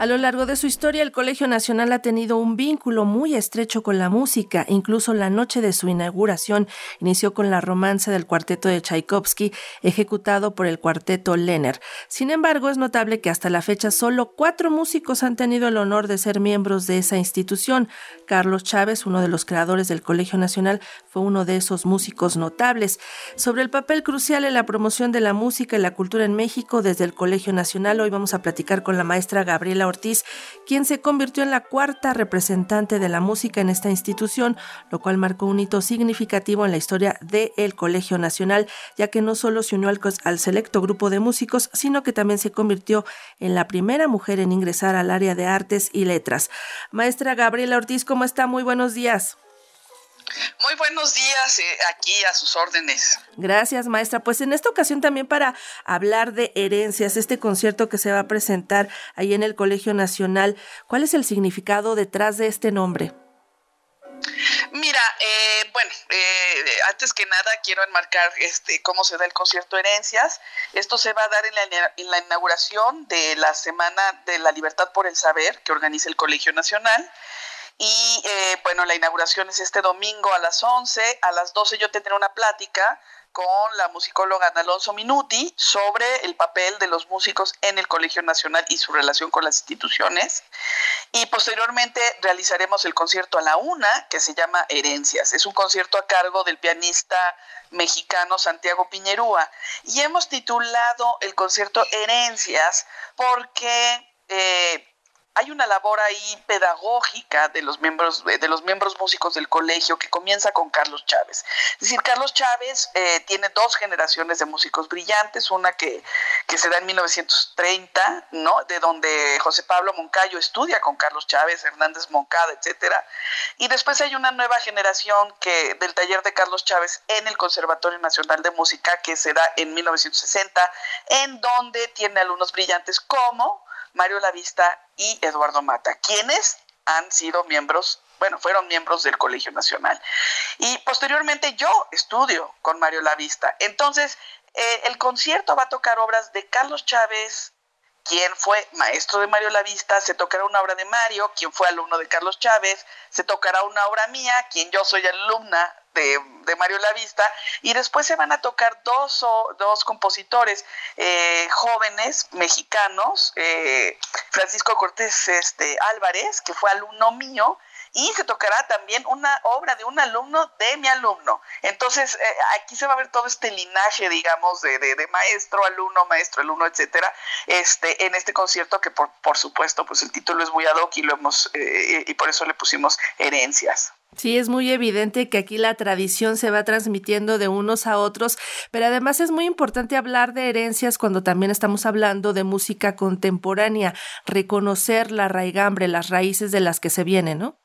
A lo largo de su historia, el Colegio Nacional ha tenido un vínculo muy estrecho con la música. Incluso la noche de su inauguración inició con la romance del cuarteto de Tchaikovsky, ejecutado por el cuarteto Lenner. Sin embargo, es notable que hasta la fecha solo cuatro músicos han tenido el honor de ser miembros de esa institución. Carlos Chávez, uno de los creadores del Colegio Nacional, fue uno de esos músicos notables. Sobre el papel crucial en la promoción de la música y la cultura en México desde el Colegio Nacional, hoy vamos a platicar con la maestra Gabriela Ortiz, quien se convirtió en la cuarta representante de la música en esta institución, lo cual marcó un hito significativo en la historia del Colegio Nacional, ya que no solo se unió al, al selecto grupo de músicos, sino que también se convirtió en la primera mujer en ingresar al área de artes y letras. Maestra Gabriela Ortiz, ¿cómo está? Muy buenos días. Muy buenos días, eh, aquí a sus órdenes. Gracias, maestra. Pues en esta ocasión también para hablar de herencias, este concierto que se va a presentar ahí en el Colegio Nacional, ¿cuál es el significado detrás de este nombre? Mira, eh, bueno, eh, antes que nada quiero enmarcar este cómo se da el concierto Herencias. Esto se va a dar en la, en la inauguración de la Semana de la Libertad por el Saber que organiza el Colegio Nacional. Y eh, bueno, la inauguración es este domingo a las 11. A las 12 yo tendré una plática con la musicóloga Ana Alonso Minuti sobre el papel de los músicos en el Colegio Nacional y su relación con las instituciones. Y posteriormente realizaremos el concierto a la una, que se llama Herencias. Es un concierto a cargo del pianista mexicano Santiago Piñerúa. Y hemos titulado el concierto Herencias porque... Eh, hay una labor ahí pedagógica de los miembros de los miembros músicos del colegio que comienza con Carlos Chávez. Es decir, Carlos Chávez eh, tiene dos generaciones de músicos brillantes, una que, que se da en 1930, ¿no? De donde José Pablo Moncayo estudia con Carlos Chávez, Hernández Moncada, etcétera. Y después hay una nueva generación que del taller de Carlos Chávez en el Conservatorio Nacional de Música que se da en 1960, en donde tiene alumnos brillantes como Mario Lavista y Eduardo Mata, quienes han sido miembros, bueno, fueron miembros del Colegio Nacional. Y posteriormente yo estudio con Mario Lavista. Entonces, eh, el concierto va a tocar obras de Carlos Chávez, quien fue maestro de Mario Lavista, se tocará una obra de Mario, quien fue alumno de Carlos Chávez, se tocará una obra mía, quien yo soy alumna de, Mario Lavista, y después se van a tocar dos, dos compositores eh, jóvenes mexicanos, eh, Francisco Cortés este, Álvarez, que fue alumno mío, y se tocará también una obra de un alumno de mi alumno. Entonces, eh, aquí se va a ver todo este linaje, digamos, de, de, maestro, alumno, maestro, alumno, etcétera, este, en este concierto que por, por supuesto, pues el título es muy ad hoc y lo hemos, eh, y por eso le pusimos herencias. Sí, es muy evidente que aquí la tradición se va transmitiendo de unos a otros, pero además es muy importante hablar de herencias cuando también estamos hablando de música contemporánea, reconocer la raigambre, las raíces de las que se vienen, ¿no?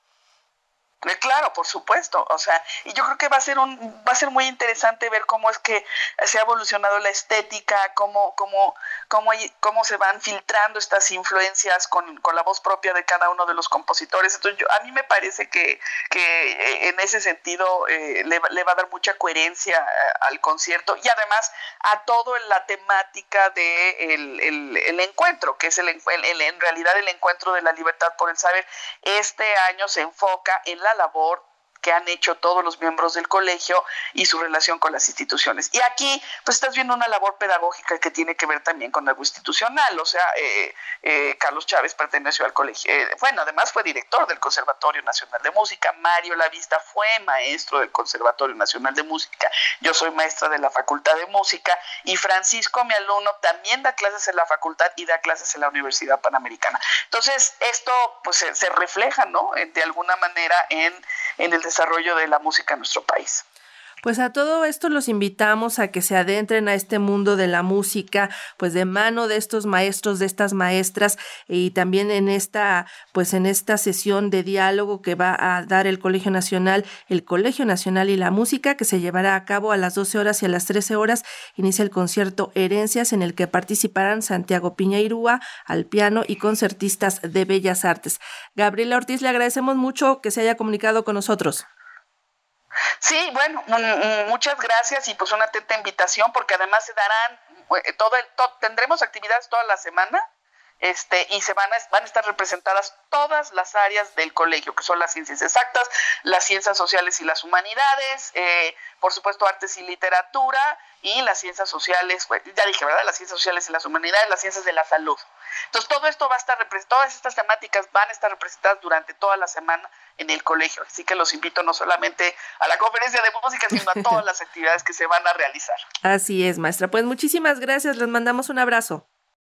Eh, claro, por supuesto. O sea, y yo creo que va a ser un, va a ser muy interesante ver cómo es que se ha evolucionado la estética, cómo, cómo, cómo, cómo se van filtrando estas influencias con, con, la voz propia de cada uno de los compositores. Entonces, yo, a mí me parece que, que eh, en ese sentido eh, le, le, va a dar mucha coherencia al concierto y además a todo la temática de el, el encuentro, que es el, el, en realidad el encuentro de la libertad por el saber. Este año se enfoca en la labor que han hecho todos los miembros del colegio y su relación con las instituciones. Y aquí, pues estás viendo una labor pedagógica que tiene que ver también con algo institucional, o sea, eh, eh, Carlos Chávez perteneció al colegio, eh, bueno, además fue director del Conservatorio Nacional de Música, Mario Lavista fue maestro del Conservatorio Nacional de Música, yo soy maestra de la Facultad de Música y Francisco, mi alumno, también da clases en la facultad y da clases en la Universidad Panamericana. Entonces, esto pues se, refleja, ¿no? De alguna manera en, en el desarrollo de la música en nuestro país. Pues a todo esto los invitamos a que se adentren a este mundo de la música, pues de mano de estos maestros, de estas maestras y también en esta, pues en esta sesión de diálogo que va a dar el Colegio Nacional, el Colegio Nacional y la Música que se llevará a cabo a las 12 horas y a las 13 horas inicia el concierto Herencias en el que participarán Santiago Piñairúa al piano y concertistas de Bellas Artes. Gabriela Ortiz, le agradecemos mucho que se haya comunicado con nosotros. Sí, bueno, muchas gracias y pues una atenta invitación porque además se darán eh, todo el tendremos actividades toda la semana este, y se van a, van a estar representadas todas las áreas del colegio, que son las ciencias exactas, las ciencias sociales y las humanidades, eh, por supuesto artes y literatura, y las ciencias sociales, pues, ya dije, ¿verdad? Las ciencias sociales y las humanidades, las ciencias de la salud. Entonces, todo esto va a estar, todas estas temáticas van a estar representadas durante toda la semana en el colegio. Así que los invito no solamente a la conferencia de música, sino a todas las actividades que se van a realizar. Así es, maestra. Pues muchísimas gracias, les mandamos un abrazo.